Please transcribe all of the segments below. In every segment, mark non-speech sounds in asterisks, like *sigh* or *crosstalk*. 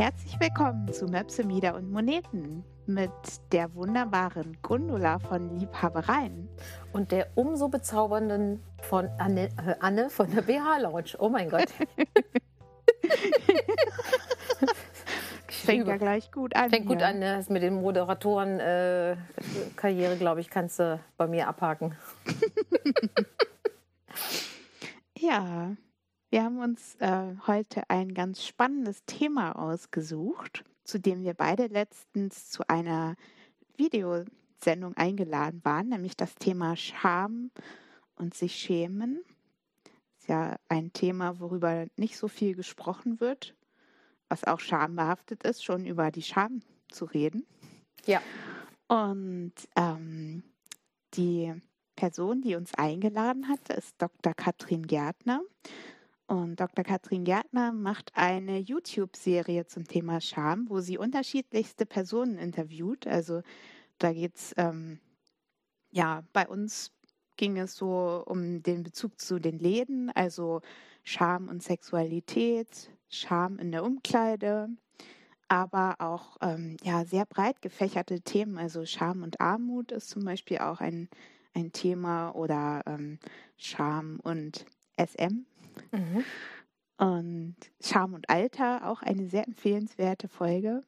herzlich willkommen zu Möpse, Mieder und Moneten mit der wunderbaren Gundula von Liebhabereien. Und der umso bezaubernden von Anne, äh, Anne von der BH Lounge. Oh mein Gott. *laughs* Fängt ja gleich gut an. Fängt gut an, ne? mit den Moderatoren-Karriere, äh, glaube ich, kannst du bei mir abhaken. *laughs* ja, wir haben uns äh, heute ein ganz spannendes Thema ausgesucht, zu dem wir beide letztens zu einer Videosendung eingeladen waren, nämlich das Thema Scham und sich schämen. Das ist ja ein Thema, worüber nicht so viel gesprochen wird, was auch schambehaftet ist, schon über die Scham zu reden. Ja. Und ähm, die Person, die uns eingeladen hat, ist Dr. Katrin Gärtner. Und Dr. Katrin Gärtner macht eine YouTube-Serie zum Thema Scham, wo sie unterschiedlichste Personen interviewt. Also da geht es, ähm, ja, bei uns ging es so um den Bezug zu den Läden, also Scham und Sexualität, Scham in der Umkleide, aber auch ähm, ja, sehr breit gefächerte Themen. Also Scham und Armut ist zum Beispiel auch ein, ein Thema oder ähm, Scham und SM Mhm. Und Scham und Alter, auch eine sehr empfehlenswerte Folge.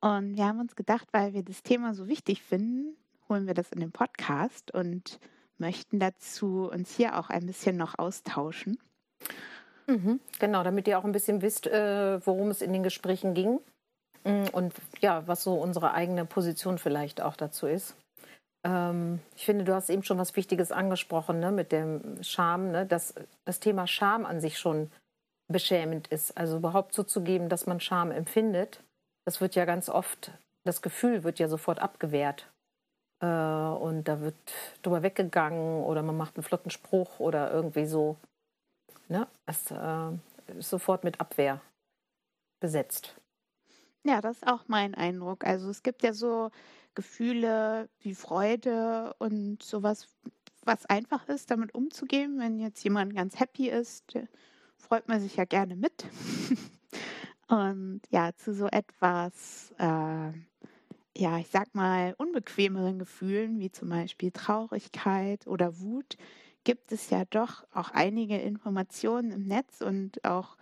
Und wir haben uns gedacht, weil wir das Thema so wichtig finden, holen wir das in den Podcast und möchten dazu uns hier auch ein bisschen noch austauschen. Mhm, genau, damit ihr auch ein bisschen wisst, äh, worum es in den Gesprächen ging mm, und ja, was so unsere eigene Position vielleicht auch dazu ist. Ähm, ich finde, du hast eben schon was Wichtiges angesprochen ne, mit dem Scham, ne, dass das Thema Scham an sich schon beschämend ist. Also überhaupt zuzugeben, dass man Scham empfindet, das wird ja ganz oft, das Gefühl wird ja sofort abgewehrt. Äh, und da wird drüber weggegangen oder man macht einen flotten Spruch oder irgendwie so. Ne? Es äh, ist sofort mit Abwehr besetzt. Ja, das ist auch mein Eindruck. Also es gibt ja so Gefühle wie Freude und sowas, was einfach ist, damit umzugehen. Wenn jetzt jemand ganz happy ist, freut man sich ja gerne mit. *laughs* und ja, zu so etwas, äh, ja, ich sag mal, unbequemeren Gefühlen, wie zum Beispiel Traurigkeit oder Wut, gibt es ja doch auch einige Informationen im Netz und auch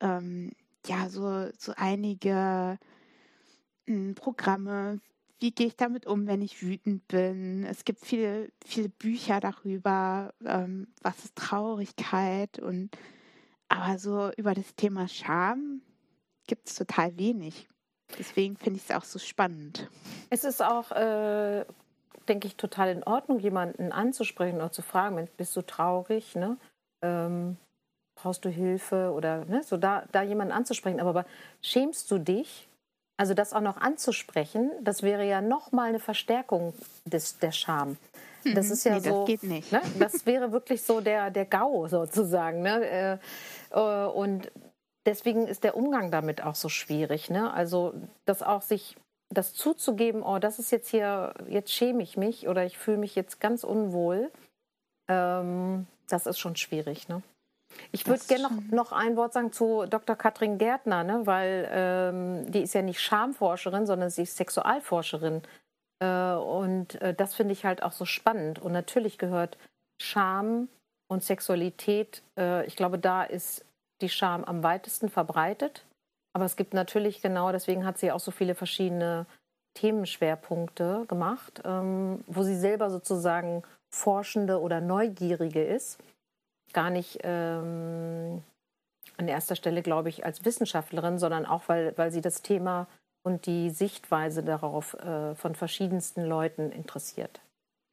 ähm, ja so, so einige hm, Programme, wie gehe ich damit um, wenn ich wütend bin. Es gibt viele, viele Bücher darüber, ähm, was ist Traurigkeit und aber so über das Thema Scham gibt es total wenig. Deswegen finde ich es auch so spannend. Es ist auch, äh, denke ich, total in Ordnung, jemanden anzusprechen oder zu fragen, bist du traurig, ne? Ähm, brauchst du Hilfe oder ne? so da, da jemanden anzusprechen. Aber, aber schämst du dich also das auch noch anzusprechen, das wäre ja noch mal eine Verstärkung des, der Scham. Das mhm. ist ja nee, so. Das geht nicht. Ne? Das wäre wirklich so der, der GAU sozusagen. Ne? Äh, äh, und deswegen ist der Umgang damit auch so schwierig. Ne? Also das auch sich das zuzugeben, oh, das ist jetzt hier, jetzt schäme ich mich oder ich fühle mich jetzt ganz unwohl, ähm, das ist schon schwierig. Ne? Ich würde gerne noch, noch ein Wort sagen zu Dr. Katrin Gärtner, ne? weil ähm, die ist ja nicht Schamforscherin, sondern sie ist Sexualforscherin. Äh, und äh, das finde ich halt auch so spannend. Und natürlich gehört Scham und Sexualität, äh, ich glaube, da ist die Scham am weitesten verbreitet. Aber es gibt natürlich genau, deswegen hat sie auch so viele verschiedene Themenschwerpunkte gemacht, ähm, wo sie selber sozusagen Forschende oder Neugierige ist gar nicht ähm, an erster Stelle, glaube ich, als Wissenschaftlerin, sondern auch, weil, weil sie das Thema und die Sichtweise darauf äh, von verschiedensten Leuten interessiert.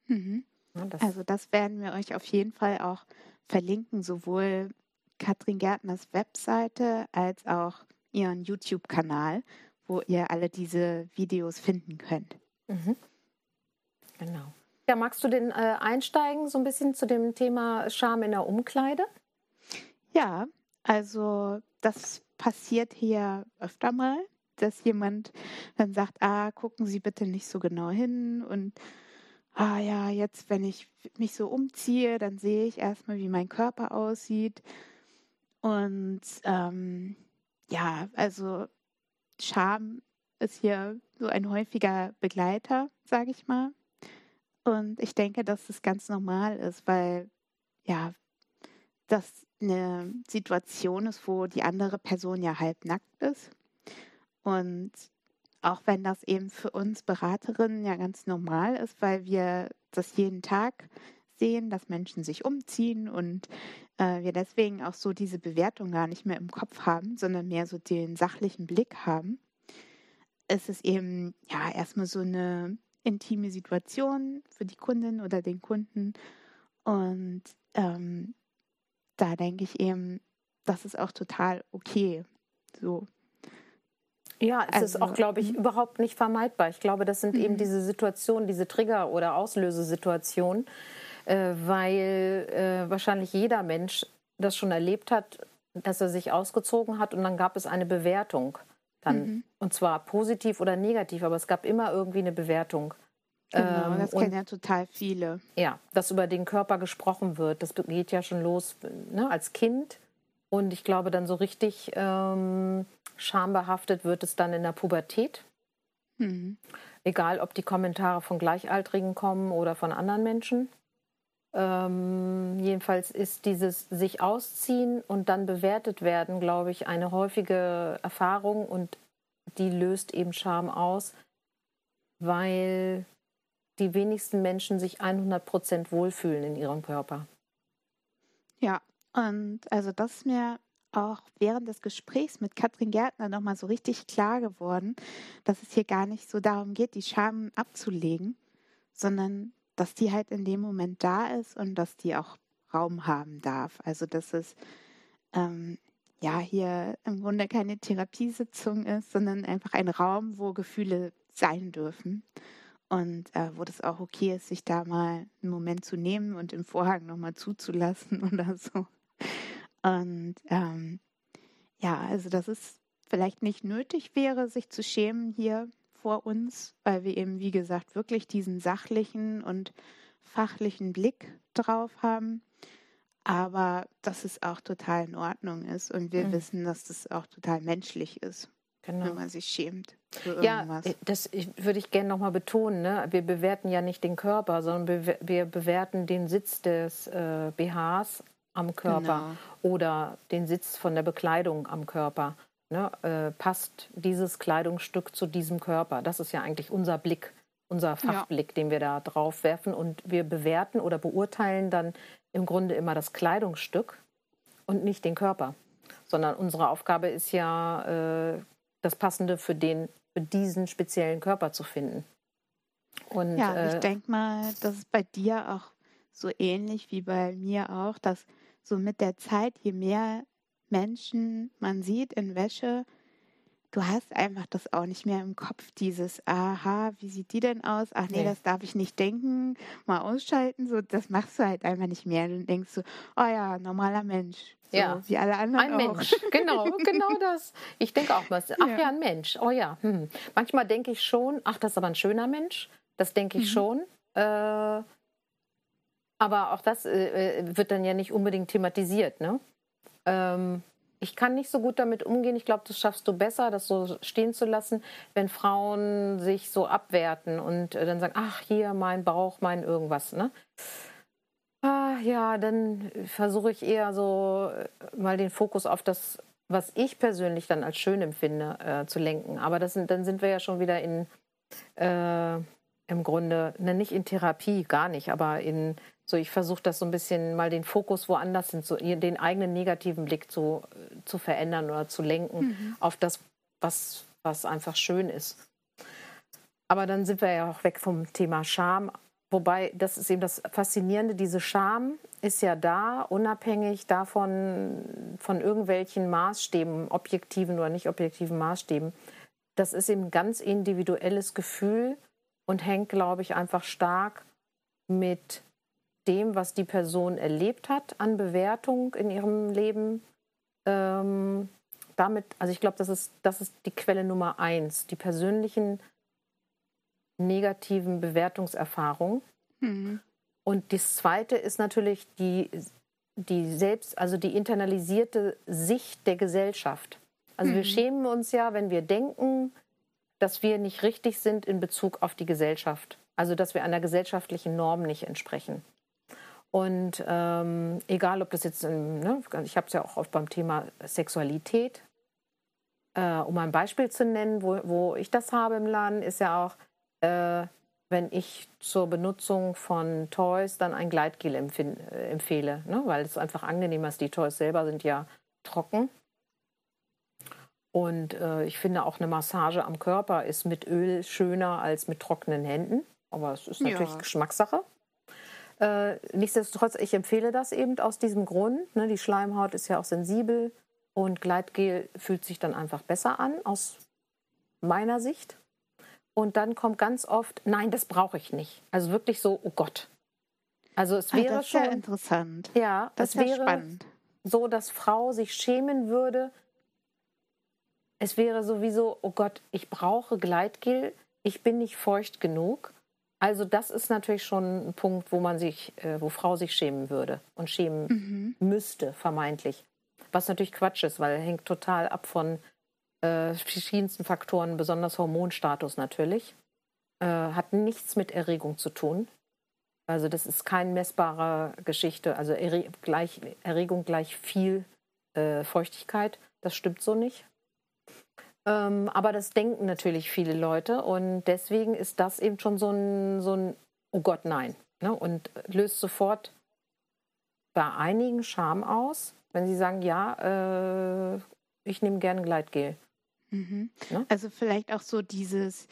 Mhm. Ja, das also das werden wir euch auf jeden Fall auch verlinken, sowohl Katrin Gärtners Webseite als auch ihren YouTube-Kanal, wo ihr alle diese Videos finden könnt. Mhm. Genau. Ja, magst du denn äh, einsteigen so ein bisschen zu dem Thema Scham in der Umkleide? Ja, also das passiert hier öfter mal, dass jemand dann sagt, ah, gucken Sie bitte nicht so genau hin und ah ja, jetzt, wenn ich mich so umziehe, dann sehe ich erstmal, wie mein Körper aussieht. Und ähm, ja, also Scham ist hier so ein häufiger Begleiter, sage ich mal. Und ich denke, dass es ganz normal ist, weil ja, das eine Situation ist, wo die andere Person ja halb nackt ist. Und auch wenn das eben für uns Beraterinnen ja ganz normal ist, weil wir das jeden Tag sehen, dass Menschen sich umziehen und äh, wir deswegen auch so diese Bewertung gar nicht mehr im Kopf haben, sondern mehr so den sachlichen Blick haben, ist es eben ja erstmal so eine intime Situation für die Kundin oder den Kunden. Und ähm, da denke ich eben, das ist auch total okay. So. Ja, es also, ist auch, glaube ich, mhm. überhaupt nicht vermeidbar. Ich glaube, das sind mhm. eben diese Situationen, diese Trigger- oder Auslösesituationen, äh, weil äh, wahrscheinlich jeder Mensch das schon erlebt hat, dass er sich ausgezogen hat und dann gab es eine Bewertung. Dann, mhm. Und zwar positiv oder negativ, aber es gab immer irgendwie eine Bewertung. Genau, ähm, das kennen ja total viele. Ja, dass über den Körper gesprochen wird, das geht ja schon los ne, als Kind. Und ich glaube, dann so richtig ähm, schambehaftet wird es dann in der Pubertät. Mhm. Egal, ob die Kommentare von Gleichaltrigen kommen oder von anderen Menschen. Ähm, jedenfalls ist dieses sich ausziehen und dann bewertet werden, glaube ich, eine häufige Erfahrung und die löst eben Scham aus, weil die wenigsten Menschen sich 100 Prozent wohlfühlen in ihrem Körper. Ja, und also das ist mir auch während des Gesprächs mit Katrin Gärtner nochmal so richtig klar geworden, dass es hier gar nicht so darum geht, die Scham abzulegen, sondern dass die halt in dem Moment da ist und dass die auch Raum haben darf. Also dass es ähm, ja hier im Grunde keine Therapiesitzung ist, sondern einfach ein Raum, wo Gefühle sein dürfen und äh, wo das auch okay ist, sich da mal einen Moment zu nehmen und den Vorhang nochmal zuzulassen *laughs* oder so. Und ähm, ja, also dass es vielleicht nicht nötig wäre, sich zu schämen hier vor uns, weil wir eben, wie gesagt, wirklich diesen sachlichen und fachlichen Blick drauf haben. Aber dass es auch total in Ordnung ist und wir mhm. wissen, dass das auch total menschlich ist. Genau. Wenn man sich schämt. Ja, äh, das würde ich gerne nochmal betonen. Ne? Wir bewerten ja nicht den Körper, sondern wir bewerten den Sitz des äh, BHs am Körper genau. oder den Sitz von der Bekleidung am Körper. Ne? Äh, passt dieses Kleidungsstück zu diesem Körper? Das ist ja eigentlich unser Blick, unser Fachblick, ja. den wir da drauf werfen. Und wir bewerten oder beurteilen dann im Grunde immer das Kleidungsstück und nicht den Körper. Sondern unsere Aufgabe ist ja, äh, das Passende für, den, für diesen speziellen Körper zu finden. Und, ja, äh, ich denke mal, das ist bei dir auch so ähnlich wie bei mir auch, dass so mit der Zeit, je mehr Menschen man sieht in Wäsche, du hast einfach das auch nicht mehr im Kopf, dieses, aha, wie sieht die denn aus? Ach nee, nee. das darf ich nicht denken, mal ausschalten, so, das machst du halt einfach nicht mehr. Dann denkst du, oh ja, normaler Mensch. So, ja, wie alle anderen. Ein auch. Mensch, *laughs* genau, genau das. Ich denke auch mal, ach ja. ja, ein Mensch, oh ja. Hm. Manchmal denke ich schon, ach, das ist aber ein schöner Mensch. Das denke ich mhm. schon. Äh, aber auch das äh, äh, wird dann ja nicht unbedingt thematisiert, ne? Ähm, ich kann nicht so gut damit umgehen. Ich glaube, das schaffst du besser, das so stehen zu lassen, wenn Frauen sich so abwerten und äh, dann sagen, ach, hier mein Bauch, mein irgendwas. Ne? Ah, ja, dann versuche ich eher so äh, mal den Fokus auf das, was ich persönlich dann als schön empfinde, äh, zu lenken. Aber das sind, dann sind wir ja schon wieder in, äh, im Grunde, ne, nicht in Therapie, gar nicht, aber in so, ich versuche das so ein bisschen mal den Fokus woanders hin, so den eigenen negativen Blick zu, zu verändern oder zu lenken mhm. auf das, was, was einfach schön ist. Aber dann sind wir ja auch weg vom Thema Scham. Wobei, das ist eben das Faszinierende, diese Scham ist ja da, unabhängig davon, von irgendwelchen Maßstäben, objektiven oder nicht objektiven Maßstäben. Das ist eben ein ganz individuelles Gefühl und hängt, glaube ich, einfach stark mit dem, was die Person erlebt hat an Bewertung in ihrem Leben. Ähm, damit, also ich glaube, das ist, das ist die Quelle Nummer eins, die persönlichen negativen Bewertungserfahrungen. Mhm. Und das zweite ist natürlich die, die selbst, also die internalisierte Sicht der Gesellschaft. Also mhm. wir schämen uns ja, wenn wir denken, dass wir nicht richtig sind in Bezug auf die Gesellschaft. Also dass wir einer gesellschaftlichen Norm nicht entsprechen. Und ähm, egal, ob das jetzt, ne, ich habe es ja auch oft beim Thema Sexualität, äh, um ein Beispiel zu nennen, wo, wo ich das habe im Laden, ist ja auch, äh, wenn ich zur Benutzung von Toys dann ein Gleitgel äh, empfehle, ne? weil es einfach angenehmer ist. Die Toys selber sind ja trocken. Und äh, ich finde auch eine Massage am Körper ist mit Öl schöner als mit trockenen Händen. Aber es ist natürlich ja. Geschmackssache. Äh, nichtsdestotrotz, ich empfehle das eben aus diesem Grund. Ne? Die Schleimhaut ist ja auch sensibel und Gleitgel fühlt sich dann einfach besser an, aus meiner Sicht. Und dann kommt ganz oft, nein, das brauche ich nicht. Also wirklich so, oh Gott. Also es wäre ah, das ist schon ja interessant. Ja, das es wäre spannend. so, dass Frau sich schämen würde. Es wäre sowieso, oh Gott, ich brauche Gleitgel, ich bin nicht feucht genug. Also das ist natürlich schon ein Punkt, wo man sich, äh, wo Frau sich schämen würde und schämen mhm. müsste, vermeintlich. Was natürlich Quatsch ist, weil hängt total ab von äh, verschiedensten Faktoren, besonders Hormonstatus natürlich. Äh, hat nichts mit Erregung zu tun. Also das ist keine messbare Geschichte. Also Erre gleich, Erregung gleich viel äh, Feuchtigkeit. Das stimmt so nicht. Ähm, aber das denken natürlich viele Leute und deswegen ist das eben schon so ein, so ein Oh Gott, nein. Ne? Und löst sofort bei einigen Scham aus, wenn sie sagen, ja, äh, ich nehme gerne Gleitgel. Mhm. Ne? Also vielleicht auch so dieses,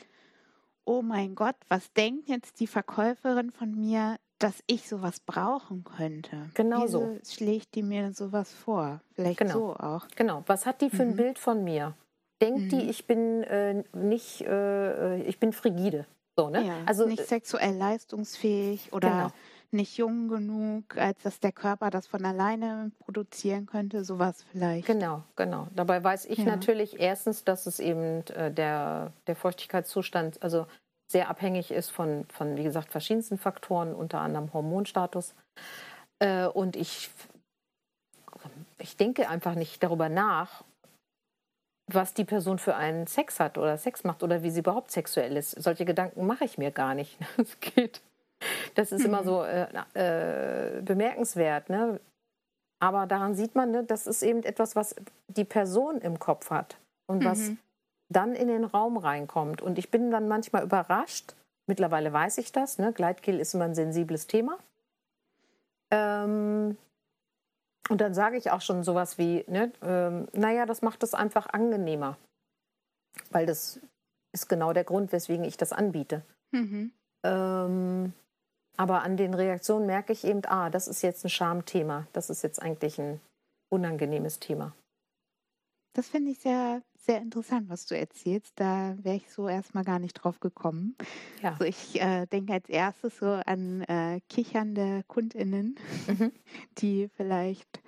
oh mein Gott, was denkt jetzt die Verkäuferin von mir, dass ich sowas brauchen könnte? Genau Wieso so. schlägt die mir sowas vor? Vielleicht genau. so auch. Genau. Was hat die für ein mhm. Bild von mir? Denkt mhm. die, ich bin äh, nicht, äh, ich bin frigide. So, ne? Ja, also nicht sexuell leistungsfähig oder genau nicht jung genug, als dass der Körper das von alleine produzieren könnte, sowas vielleicht. Genau, genau. Dabei weiß ich ja. natürlich erstens, dass es eben äh, der, der Feuchtigkeitszustand also sehr abhängig ist von, von, wie gesagt, verschiedensten Faktoren, unter anderem Hormonstatus. Äh, und ich, ich denke einfach nicht darüber nach, was die Person für einen Sex hat oder Sex macht oder wie sie überhaupt sexuell ist. Solche Gedanken mache ich mir gar nicht. *laughs* Es geht das ist immer mhm. so äh, äh, bemerkenswert. Ne? Aber daran sieht man, ne, das ist eben etwas, was die Person im Kopf hat und mhm. was dann in den Raum reinkommt. Und ich bin dann manchmal überrascht. Mittlerweile weiß ich das. Ne? Gleitgel ist immer ein sensibles Thema. Ähm, und dann sage ich auch schon sowas wie, ne, ähm, naja, das macht es einfach angenehmer. Weil das ist genau der Grund, weswegen ich das anbiete. Mhm. Ähm, aber an den Reaktionen merke ich eben, ah, das ist jetzt ein Schamthema. Das ist jetzt eigentlich ein unangenehmes Thema. Das finde ich sehr, sehr interessant, was du erzählst. Da wäre ich so erstmal gar nicht drauf gekommen. Ja. Also ich äh, denke als erstes so an äh, kichernde KundInnen, mhm. *laughs* die vielleicht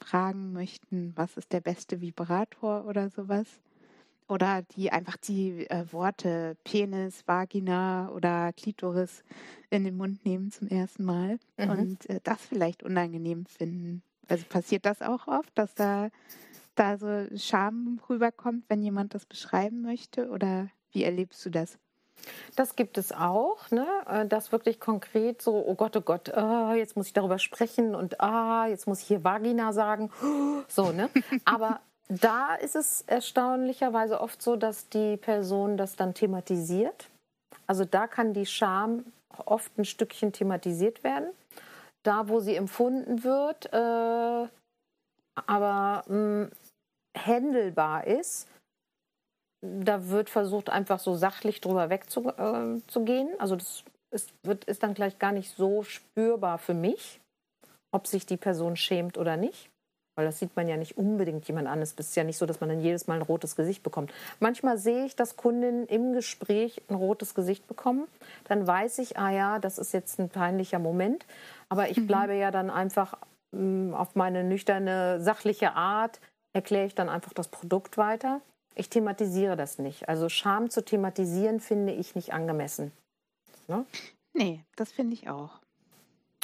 fragen möchten, was ist der beste Vibrator oder sowas. Oder die einfach die äh, Worte Penis, Vagina oder Klitoris in den Mund nehmen zum ersten Mal mhm. und äh, das vielleicht unangenehm finden. Also passiert das auch oft, dass da, da so Scham rüberkommt, wenn jemand das beschreiben möchte? Oder wie erlebst du das? Das gibt es auch, ne? Äh, das wirklich konkret so, oh Gott, oh Gott, oh, jetzt muss ich darüber sprechen und ah, jetzt muss ich hier Vagina sagen. *gasps* So, ne? Aber *laughs* da ist es erstaunlicherweise oft so, dass die Person das dann thematisiert. Also da kann die Scham oft ein Stückchen thematisiert werden. Da, wo sie empfunden wird, äh, aber mh, händelbar ist, da wird versucht, einfach so sachlich drüber wegzugehen. Äh, also das ist, wird, ist dann gleich gar nicht so spürbar für mich, ob sich die Person schämt oder nicht. Weil das sieht man ja nicht unbedingt jemand an. Es ist ja nicht so, dass man dann jedes Mal ein rotes Gesicht bekommt. Manchmal sehe ich, dass Kundinnen im Gespräch ein rotes Gesicht bekommen. Dann weiß ich, ah ja, das ist jetzt ein peinlicher Moment. Aber ich mhm. bleibe ja dann einfach mh, mm, auf meine nüchterne, sachliche Art, erkläre ich dann einfach das Produkt weiter. Ich thematisiere das nicht. Also Scham zu thematisieren finde ich nicht angemessen. Ne? Nee, das finde ich auch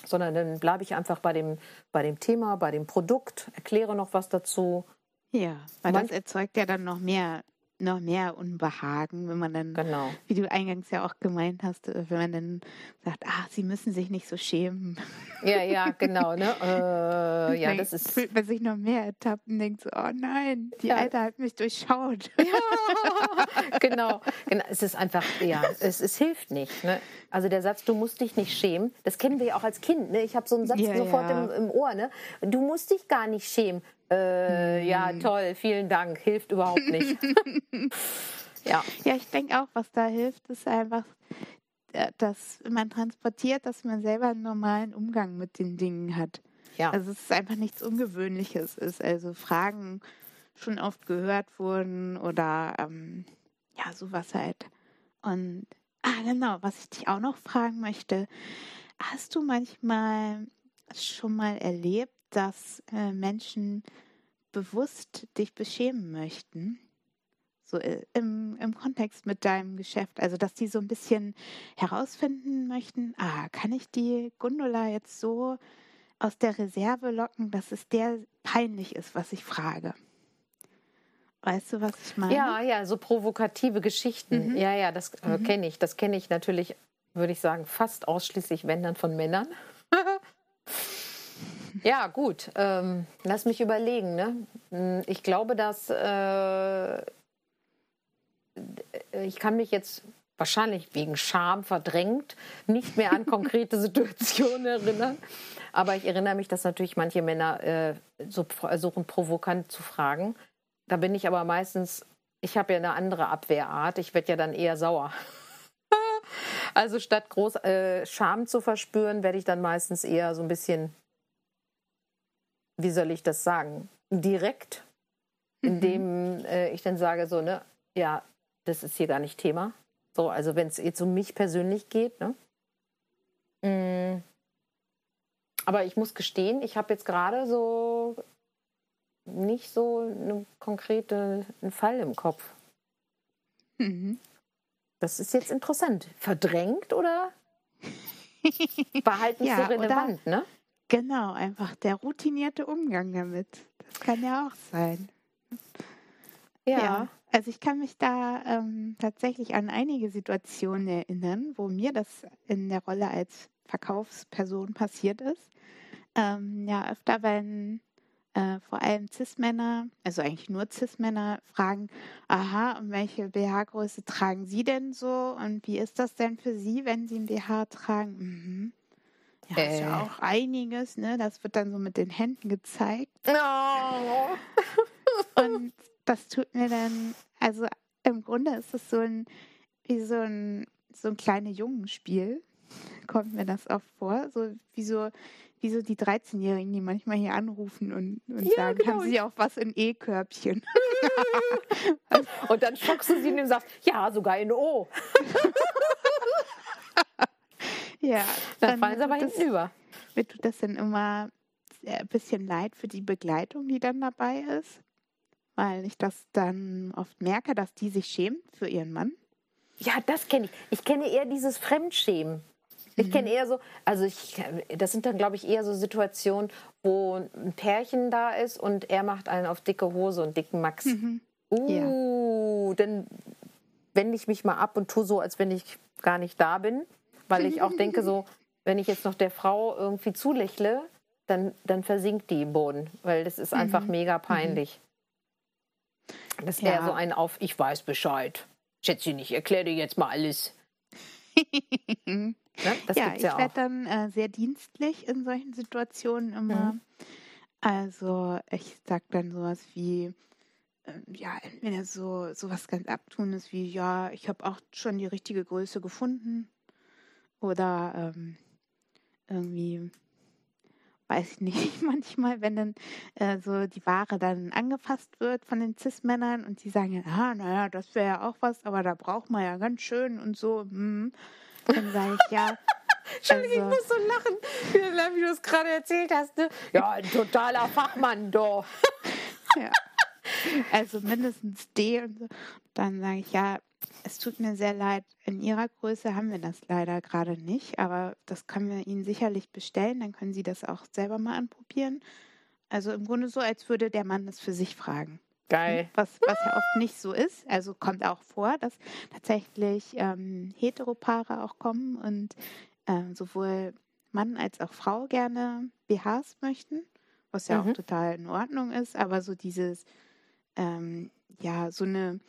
sondern dann bleibe ich einfach bei dem, bei dem Thema, bei dem Produkt, erkläre noch was dazu Ja, weil Man, das erzeugt ja dann noch mehr noch mehr Unbehagen, wenn man dann, genau. wie du eingangs ja auch gemeint hast, äh, wenn man dann sagt, ah, sie müssen sich nicht so schämen. Ja, ja, *laughs* genau, ne? Äh, ja, das ist. Fühlt man sich noch mehr ertappt und denkt so, oh nein, die ja. Alte hat mich durchschaut. Ja, *laughs* genau, genau. Es ist einfach, ja, es, es hilft nicht. Ne? Also der Satz, du musst dich nicht schämen, das kennen wir ja auch als Kind. Ne? Ich habe so einen Satz ja, sofort ja. Im, im Ohr. Ne? Du musst dich gar nicht schämen. Äh, hm. Ja, toll, vielen Dank. Hilft überhaupt nicht. *laughs* ja. ja, ich denke auch, was da hilft, ist einfach, äh, dass man transportiert, dass man selber einen normalen Umgang mit den Dingen hat. Ja. Also es ist einfach nichts Ungewöhnliches ist. Also Fragen schon oft gehört wurden oder ähm, ja, sowas halt. Und ah, genau, was ich dich auch noch fragen möchte, hast du manchmal schon mal erlebt, dass äh, Menschen bewusst dich beschämen möchten? So äh, im, im Kontext mit deinem Geschäft. Also, dass die so ein bisschen herausfinden möchten, ah, kann ich die Gundula jetzt so aus der Reserve locken, dass es der peinlich ist, was ich frage? Weißt du, was ich meine? Ja, ja, so provokative Geschichten. Mhm. Ja, ja, das äh, mhm. kenne ich. Das kenne ich natürlich, würde ich sagen, fast ausschließlich, wenn dann von Männern. Ja, gut. Ähm, lass mich überlegen. Ne? Hm, ich glaube, dass äh, ich kann mich jetzt wahrscheinlich wegen Scham verdrängt nicht mehr an konkrete *laughs* Situationen erinnern. Aber ich erinnere mich, dass natürlich manche Männer äh, so versuchen, provokant zu fragen. Da bin ich aber meistens, ich habe ja eine andere Abwehrart. Ich werde ja dann eher sauer. *laughs* also statt groß äh, Scham zu verspüren, werde ich dann meistens eher so ein bisschen wie soll ich das sagen, direkt, indem mhm. äh, ich dann sage, so, ne, ja, das ist hier gar nicht Thema. So, also wenn es jetzt um mich persönlich geht, ne? Mm. Aber ich muss gestehen, ich habe jetzt gerade so nicht so einen konkreten Fall im Kopf. Mhm. Das ist jetzt interessant. Verdrängt oder *laughs* behalten ja, so relevant, oder, ne? Genau, einfach der routinierte Umgang damit. Das kann ja auch sein. Ja. ja also ich kann mich da ähm, tatsächlich an einige Situationen erinnern, wo mir das in der Rolle als Verkaufsperson passiert ist. Ähm, ja, öfter, wenn äh, vor allem Cis-Männer, also eigentlich nur Cis-Männer, fragen, aha, und welche BH-Größe tragen Sie denn so? Und wie ist das denn für Sie, wenn Sie ein BH tragen? Mhm. Ja, äh. ist ja auch einiges, ne? Das wird dann so mit den Händen gezeigt. Oh. *laughs* Und das tut mir dann, also im Grunde ist es so ein, wie so ein, so ein kleines Jungenspiel, *laughs* kommt mir das oft vor. So wie so, wie so die 13-Jährigen, die manchmal hier anrufen und, und ja, sagen, genau. haben sie auch was in E-Körbchen? *laughs* und dann schockst du sie und sagst, ja, sogar in O. Ja. Dann, dann fallen sie aber das, hinten über. Mir tut das dann immer ein bisschen leid für die Begleitung, die dann dabei ist. Weil ich das dann oft merke, dass die sich schämt für ihren Mann. Ja, das kenne ich. Ich kenne eher dieses Fremdschämen. Ich kenne mhm. eher so, also ich, das sind dann, glaube ich, eher so Situationen, wo ein Pärchen da ist und er macht einen auf dicke Hose und dicken Max. Mhm. Uh, ja. dann wende ich mich mal ab und tue so, als wenn ich gar nicht da bin weil ich auch denke, so, wenn ich jetzt noch der Frau irgendwie zulächle, dann, dann versinkt die im Boden, weil das ist einfach mhm. mega mhm. peinlich. Das wäre ja. so ein Auf, ich weiß Bescheid. Schätzchen, ich erkläre dir jetzt mal alles. *laughs* ne? das ja, ich ja werde dann äh, sehr dienstlich in solchen Situationen immer. Mhm. Also ich sage dann sowas wie, äh, ja, entweder so sowas ganz Abtunes wie, ja, ich habe auch schon die richtige Größe gefunden. Oder ähm, irgendwie, weiß ich nicht, *laughs* manchmal, wenn dann äh, so die Ware dann angefasst wird von den Cis-Männern und die sagen, ah, naja, das wäre ja auch was, aber da braucht man ja ganz schön und so, hm. dann sage ich, ja. *laughs* Entschuldigung, also, ich muss so lachen, wie du es gerade erzählt hast. Ne? Ja, ein totaler Fachmann, doch. *laughs* ja. Also mindestens D und so. Dann sage ich, ja, es tut mir sehr leid. In Ihrer Größe haben wir das leider gerade nicht, aber das können wir Ihnen sicherlich bestellen. Dann können Sie das auch selber mal anprobieren. Also im Grunde so, als würde der Mann es für sich fragen. Geil. Was, was ja oft nicht so ist. Also kommt auch vor, dass tatsächlich ähm, Heteropaare auch kommen und ähm, sowohl Mann als auch Frau gerne BHs möchten, was ja Mhm. auch total in Ordnung ist, aber so dieses, ähm, ja, so eine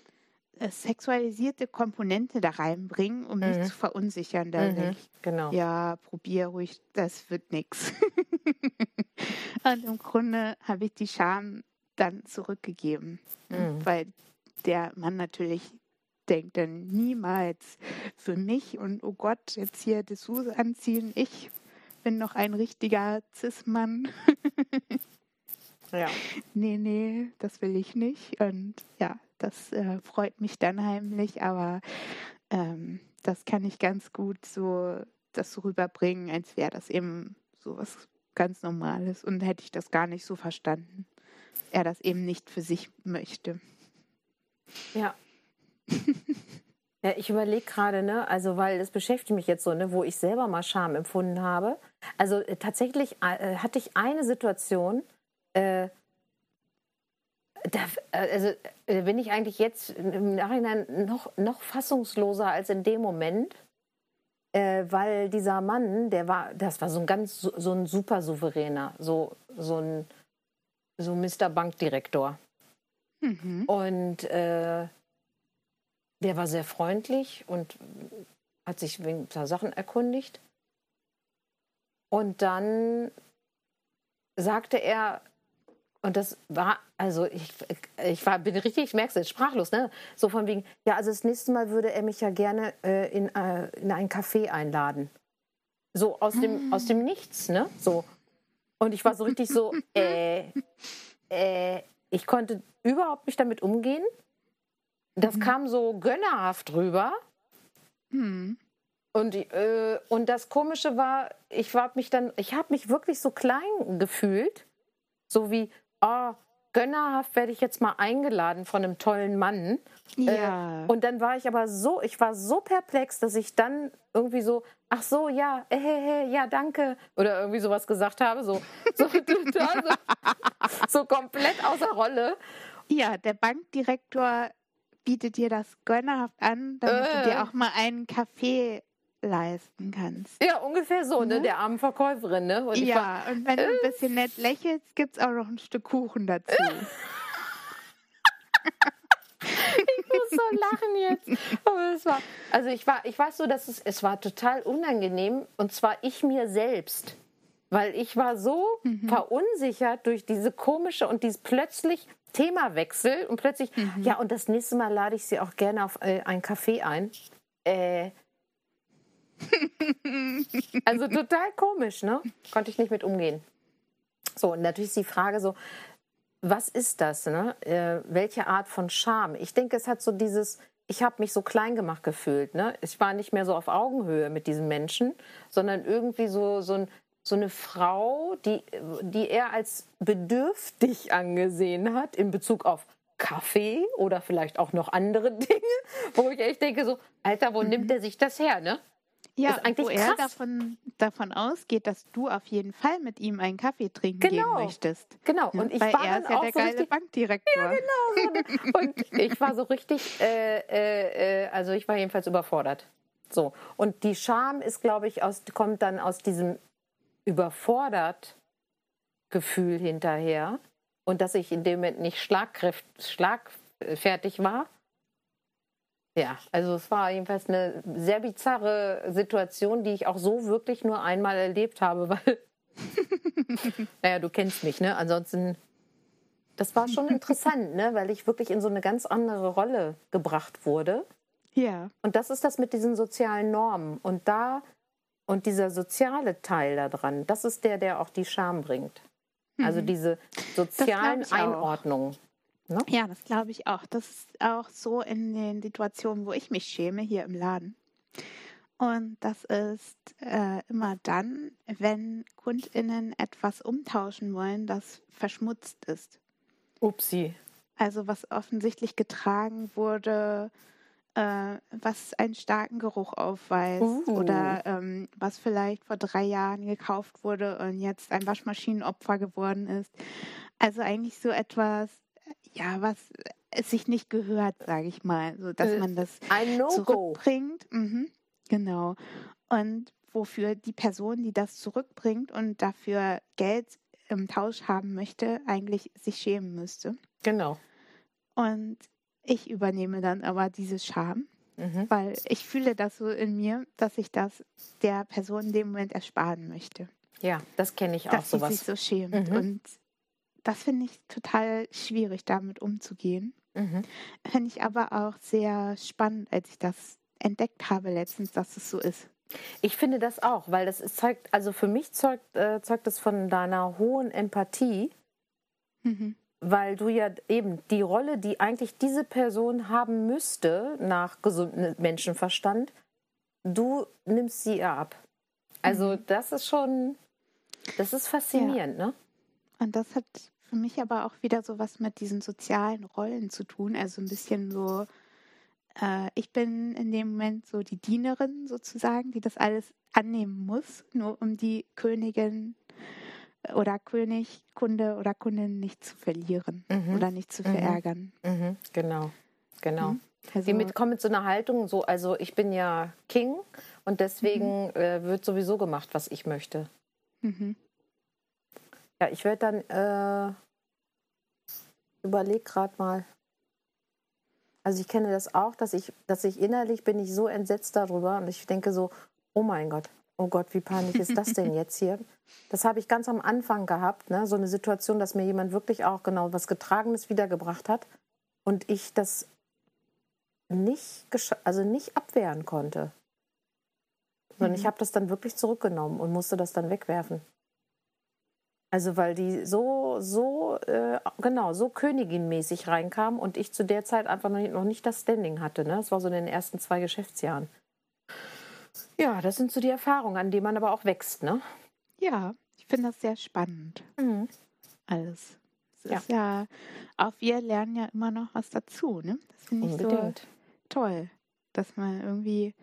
sexualisierte Komponente da reinbringen, um mich Mhm. zu verunsichern. Da Mhm. ich, Genau. ja, probier ruhig, das wird nix. *laughs* Und im Grunde habe ich die Scham dann zurückgegeben, Mhm. weil der Mann natürlich denkt dann niemals für mich und oh Gott, jetzt hier Dessous anziehen, ich bin noch ein richtiger Cis-Mann. *laughs* Ja. nee, nee, das will ich nicht. Und ja, das äh, freut mich dann heimlich, aber ähm, das kann ich ganz gut so das so rüberbringen, als wäre das eben so was ganz Normales. Und hätte ich das gar nicht so verstanden. Er das eben nicht für sich möchte. Ja. *laughs* Ja, ich überlege gerade, ne, also weil das beschäftigt mich jetzt so, ne, wo ich selber mal Scham empfunden habe. Also äh, tatsächlich äh, hatte ich eine Situation, äh, da, äh, also äh, bin ich eigentlich jetzt im Nachhinein noch, noch fassungsloser als in dem Moment, äh, weil dieser Mann, der war, das war so ein ganz, so ein super souveräner, so, so ein, so Mr. Bankdirektor. Mhm. Und äh, der war sehr freundlich und hat sich wegen ein paar Sachen erkundigt. Und dann sagte er, und das war, also ich, ich war, bin richtig, ich merke es jetzt, sprachlos, ne? So von wegen, ja, also das nächste Mal würde er mich ja gerne äh, in, äh, in ein Café einladen. So aus dem, aus dem Nichts, ne? So. Und ich war so richtig so, *laughs* äh, äh, ich konnte überhaupt nicht damit umgehen. Das Mhm. kam so gönnerhaft rüber. Hm. Und, äh, und das Komische war, ich war mich dann, ich habe mich wirklich so klein gefühlt, so wie, oh, gönnerhaft werde ich jetzt mal eingeladen von einem tollen Mann. Ja. Äh, und dann war ich aber so, ich war so perplex, dass ich dann irgendwie so, ach so, ja, äh, äh, äh, ja, danke, oder irgendwie sowas gesagt habe, so, *laughs* so total, so, so komplett außer Rolle. ja, der Bankdirektor bietet dir das gönnerhaft an, damit du Äh. dir auch mal einen Kaffee leisten kannst. Ja, ungefähr so, ne, Ne? der armen Verkäuferin, ne? Und ich war, ja, und wenn du ein bisschen nett lächelst, gibt es auch noch ein Stück Kuchen dazu. *laughs* ich muss so lachen jetzt. Aber es war, also ich war, ich weiß so, dass es, es war total unangenehm und zwar ich mir selbst. Weil ich war so verunsichert durch diese komische und dieses plötzlich Themawechsel und plötzlich, ja, und das nächste Mal lade ich sie auch gerne auf äh, ein Café ein. Äh, *laughs* also total komisch, ne? Konnte ich nicht mit umgehen. So, und natürlich ist die Frage so, was ist das, ne? Äh, welche Art von Scham? Ich denke, es hat so dieses, ich habe mich so klein gemacht gefühlt, ne? Ich war nicht mehr so auf Augenhöhe mit diesem Menschen, sondern irgendwie so, so, ein, so eine Frau, die, die er als bedürftig angesehen hat in Bezug auf Kaffee oder vielleicht auch noch andere *laughs* Dinge, wo ich echt denke so, Alter, wo nimmt er sich das her, ne? Ja, Ist eigentlich wo er krass. davon, davon ausgeht, dass du auf jeden Fall mit ihm einen Kaffee trinken Genau. gehen möchtest. Genau, Ja, und ich Weil war er dann ist ja auch der so geile richtig, Bankdirektor. *laughs* Und ich war so richtig, äh, äh, äh, also ich war jedenfalls überfordert. So. Und die Scham ist, glaube ich, aus, kommt dann aus diesem überfordert Gefühl hinterher. Und dass ich in dem Moment nicht schlagfertig war. Ja, also es war jedenfalls eine sehr bizarre Situation, die ich auch so wirklich nur einmal erlebt habe, *laughs* weil, *laughs* naja, du kennst mich, ne? Ansonsten das war schon interessant, ne? weil ich wirklich in so eine ganz andere Rolle gebracht wurde. Ja. Und das ist das mit diesen sozialen Normen. Und da, und dieser soziale Teil da dran, das ist der, der auch die Scham bringt. Also Mhm. diese sozialen ich auch. Einordnungen. Ja, das glaube ich auch. Das ist auch so in den Situationen, wo ich mich schäme, hier im Laden. Und das ist äh, immer dann, wenn KundInnen etwas umtauschen wollen, das verschmutzt ist. Upsi. Also was offensichtlich getragen wurde, äh, was einen starken Geruch aufweist Uh. oder ähm, was vielleicht vor drei Jahren gekauft wurde und jetzt ein Waschmaschinenopfer geworden ist. Also eigentlich so etwas, ja, was es sich nicht gehört, sage ich mal, so dass Äh, man das Ein No-Go. zurückbringt. Mhm, genau. Und wofür die Person, die das zurückbringt und dafür Geld im Tausch haben möchte, eigentlich sich schämen müsste. Genau. Und ich übernehme dann aber diese Scham, Mhm. weil ich fühle das so in mir, dass ich das der Person in dem Moment ersparen möchte. Ja, das kenne ich auch Dass sie sich sowas. so schämt. Mhm. Und das finde ich total schwierig, damit umzugehen. Mhm. Finde ich aber auch sehr spannend, als ich das entdeckt habe letztens, dass es so ist. Ich finde das auch, weil das zeugt, also für mich zeugt, äh, zeugt es von deiner hohen Empathie, Mhm. weil du ja eben die Rolle, die eigentlich diese Person haben müsste, nach gesundem Menschenverstand, du nimmst sie ihr ab. Also das ist schon, das ist faszinierend, ne? Und das hat für mich aber auch wieder so was mit diesen sozialen Rollen zu tun. Also ein bisschen so, äh, ich bin in dem Moment so die Dienerin sozusagen, die das alles annehmen muss, nur um die Königin oder König, Kunde oder Kundin nicht zu verlieren Mhm. oder nicht zu Mhm. verärgern. Mhm, genau, genau. Mhm. Also, Die mit, kommen mit so einer Haltung, so, also ich bin ja King und deswegen äh, wird sowieso gemacht, was ich möchte. mhm. Ja, ich werde dann, äh, überleg gerade mal. Also ich kenne das auch, dass ich, dass ich innerlich bin ich so entsetzt darüber und ich denke so, oh mein Gott, oh Gott, wie peinlich ist das denn *laughs* jetzt hier? Das habe ich ganz am Anfang gehabt, ne? so eine Situation, dass mir jemand wirklich auch genau was Getragenes wiedergebracht hat und ich das nicht, also nicht abwehren konnte. Sondern Mhm. ich habe das dann wirklich zurückgenommen und musste das dann wegwerfen. Also weil die so, so, äh, genau, so königinmäßig reinkam und ich zu der Zeit einfach noch nicht, noch nicht das Standing hatte. Ne? Das war so in den ersten zwei Geschäftsjahren. Ja, das sind so die Erfahrungen, an denen man aber auch wächst, ne? Ja, ich finde das sehr spannend. Alles. Es Ja. ist ja, auch wir lernen ja immer noch was dazu, ne? Das finde ich so toll, dass man irgendwie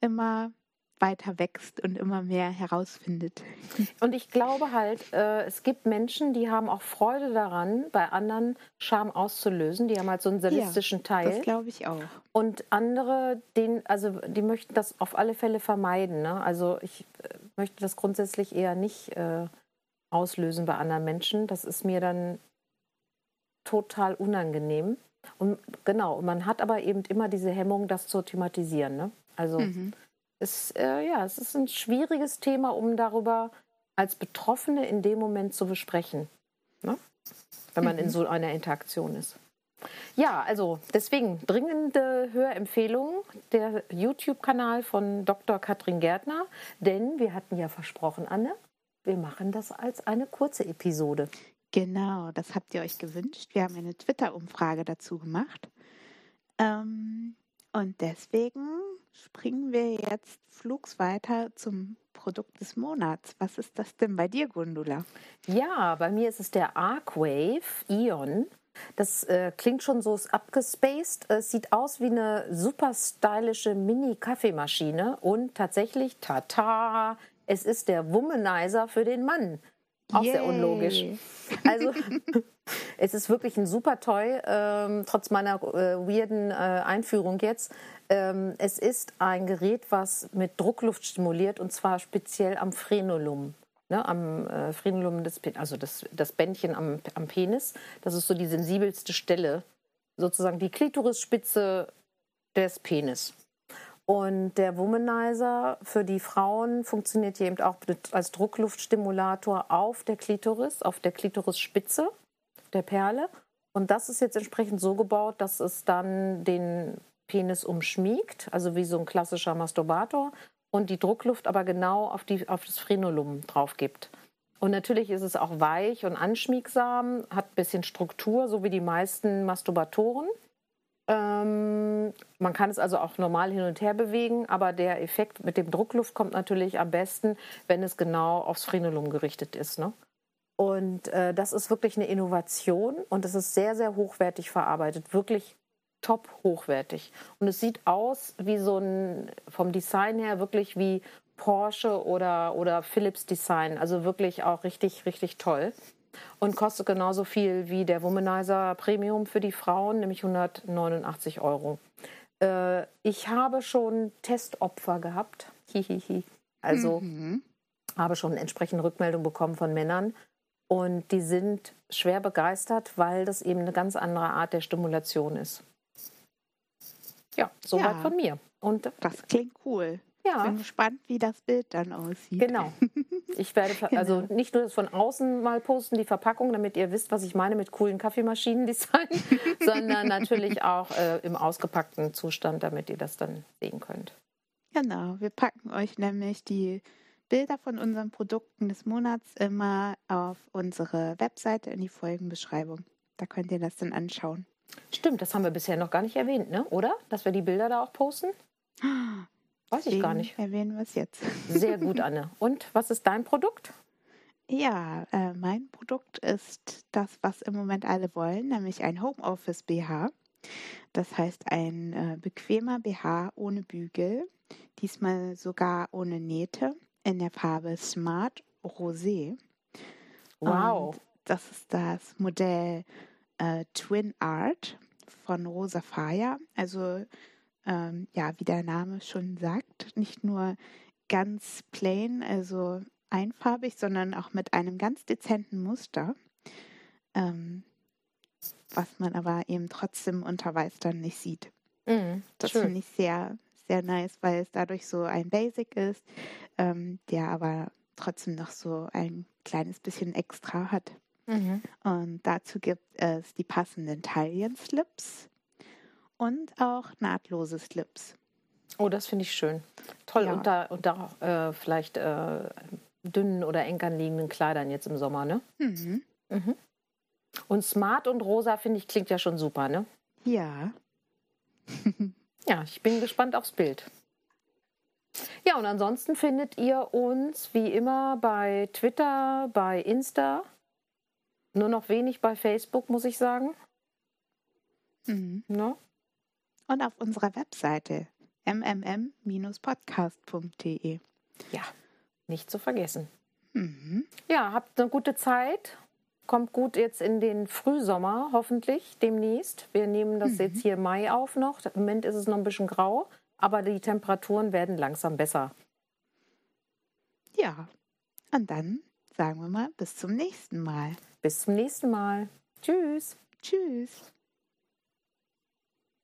immer weiter wächst und immer mehr herausfindet. *laughs* Und ich glaube halt, äh, es gibt Menschen, die haben auch Freude daran, bei anderen Scham auszulösen. Die haben halt so einen sadistischen Das Teil. glaube ich auch. Und andere, den, also die möchten das auf alle Fälle vermeiden. Ne? Also ich äh, möchte das grundsätzlich eher nicht äh, auslösen bei anderen Menschen. Das ist mir dann total unangenehm. Und genau, man hat aber eben immer diese Hemmung, das zu thematisieren. Ne? Also Mhm. Es, äh, ja, es ist ein schwieriges Thema, um darüber als Betroffene in dem Moment zu besprechen. Ne? Wenn man in Mhm. so einer Interaktion ist. Ja, also deswegen dringende Hörempfehlung der YouTube-Kanal von Dr. Katrin Gärtner, denn wir hatten ja versprochen, Anne, wir machen das als eine kurze Episode. Genau, das habt ihr euch gewünscht. Wir haben eine Twitter-Umfrage dazu gemacht. Ähm, und deswegen springen wir jetzt flugs weiter zum Produkt des Monats. Was ist das denn bei dir, Gundula? Ja, bei mir ist es der Arcwave Ion. Das äh, klingt schon so abgespaced. Es sieht aus wie eine super stylische Mini-Kaffeemaschine und tatsächlich, tata, es ist der Womanizer für den Mann. Auch sehr Yay. unlogisch. Also *laughs* es ist wirklich ein super Toy, ähm, trotz meiner äh, weirden äh, Einführung jetzt. Ähm, es ist ein Gerät, was mit Druckluft stimuliert und zwar speziell am Frenulum. Ne, am äh, Frenulum des also das, das Bändchen am, am Penis. Das ist so die sensibelste Stelle, sozusagen die Klitorisspitze des Penis. Und der Womanizer für die Frauen funktioniert eben auch als Druckluftstimulator auf der Klitoris, auf der Klitorisspitze der Perle. Und das ist jetzt entsprechend so gebaut, dass es dann den Penis umschmiegt, also wie so ein klassischer Masturbator, und die Druckluft aber genau auf, die, auf das Frenulum drauf gibt. Und natürlich ist es auch weich und anschmiegsam, hat ein bisschen Struktur, so wie die meisten Masturbatoren. Ähm, man kann es also auch normal hin und her bewegen, aber der Effekt mit dem Druckluft kommt natürlich am besten, wenn es genau aufs Frenulum gerichtet ist. Ne? Und äh, das ist wirklich eine Innovation und es ist sehr, sehr hochwertig verarbeitet. Wirklich top hochwertig. Und es sieht aus wie so ein, vom Design her wirklich wie Porsche oder, oder Philips Design. Also wirklich auch richtig, richtig toll. Und kostet genauso viel wie der Womanizer Premium für die Frauen, nämlich 189 Euro. Äh, ich habe schon Testopfer gehabt. Hihihi. Also mhm. habe schon entsprechende Rückmeldungen bekommen von Männern. Und die sind schwer begeistert, weil das eben eine ganz andere Art der Stimulation ist. Ja, soweit ja, von mir. Und das klingt cool. Ja. Bin gespannt, wie das Bild dann aussieht. Genau. *laughs* Ich werde also genau. nicht nur das von außen mal posten, die Verpackung, damit ihr wisst, was ich meine mit coolen Kaffeemaschinen-Design, *laughs* sondern natürlich auch äh, im ausgepackten Zustand, damit ihr das dann sehen könnt. Genau, wir packen euch nämlich die Bilder von unseren Produkten des Monats immer auf unsere Webseite in die Folgenbeschreibung. Da könnt ihr das dann anschauen. Stimmt, das haben wir bisher noch gar nicht erwähnt, ne? oder? Dass wir die Bilder da auch posten? *gasps* Weiß ich gar nicht. Erwähnen wir es jetzt. Sehr *laughs* gut, Anne. Und was ist dein Produkt? Ja, äh, mein Produkt ist das, was im Moment alle wollen, nämlich ein Homeoffice BH. Das heißt ein äh, bequemer BH ohne Bügel, diesmal sogar ohne Nähte, in der Farbe Smart Rosé. Wow. Und das ist das Modell äh, Twin Art von Rosa Faya. Also ähm, ja, wie der Name schon sagt, nicht nur ganz plain, also einfarbig, sondern auch mit einem ganz dezenten Muster, ähm, was man aber eben trotzdem unter Weiß dann nicht sieht. Mm, das finde ich sehr, sehr nice, weil es dadurch so ein Basic ist, ähm, der aber trotzdem noch so ein kleines bisschen extra hat. Mhm. Und dazu gibt es die passenden Taillenslips und auch nahtlose Slips. Oh, das finde ich schön. Toll. Ja. Und da, und da äh, vielleicht äh, dünnen oder eng anliegenden Kleidern jetzt im Sommer, ne? Mhm. Mhm. Und smart und rosa, finde ich, klingt ja schon super, ne? Ja. *laughs* ja, ich bin gespannt aufs Bild. Ja, und ansonsten findet ihr uns wie immer bei Twitter, bei Insta nur noch wenig bei Facebook, muss ich sagen. Mhm. No? Und auf unserer Webseite mmm-podcast.de. Ja, nicht zu vergessen. Mhm. Ja, habt eine gute Zeit. Kommt gut jetzt in den Frühsommer, hoffentlich demnächst. Wir nehmen das mhm. jetzt hier Mai auf noch. Im Moment ist es noch ein bisschen grau, aber die Temperaturen werden langsam besser. Ja, und dann sagen wir mal bis zum nächsten Mal. Bis zum nächsten Mal. Tschüss. Tschüss.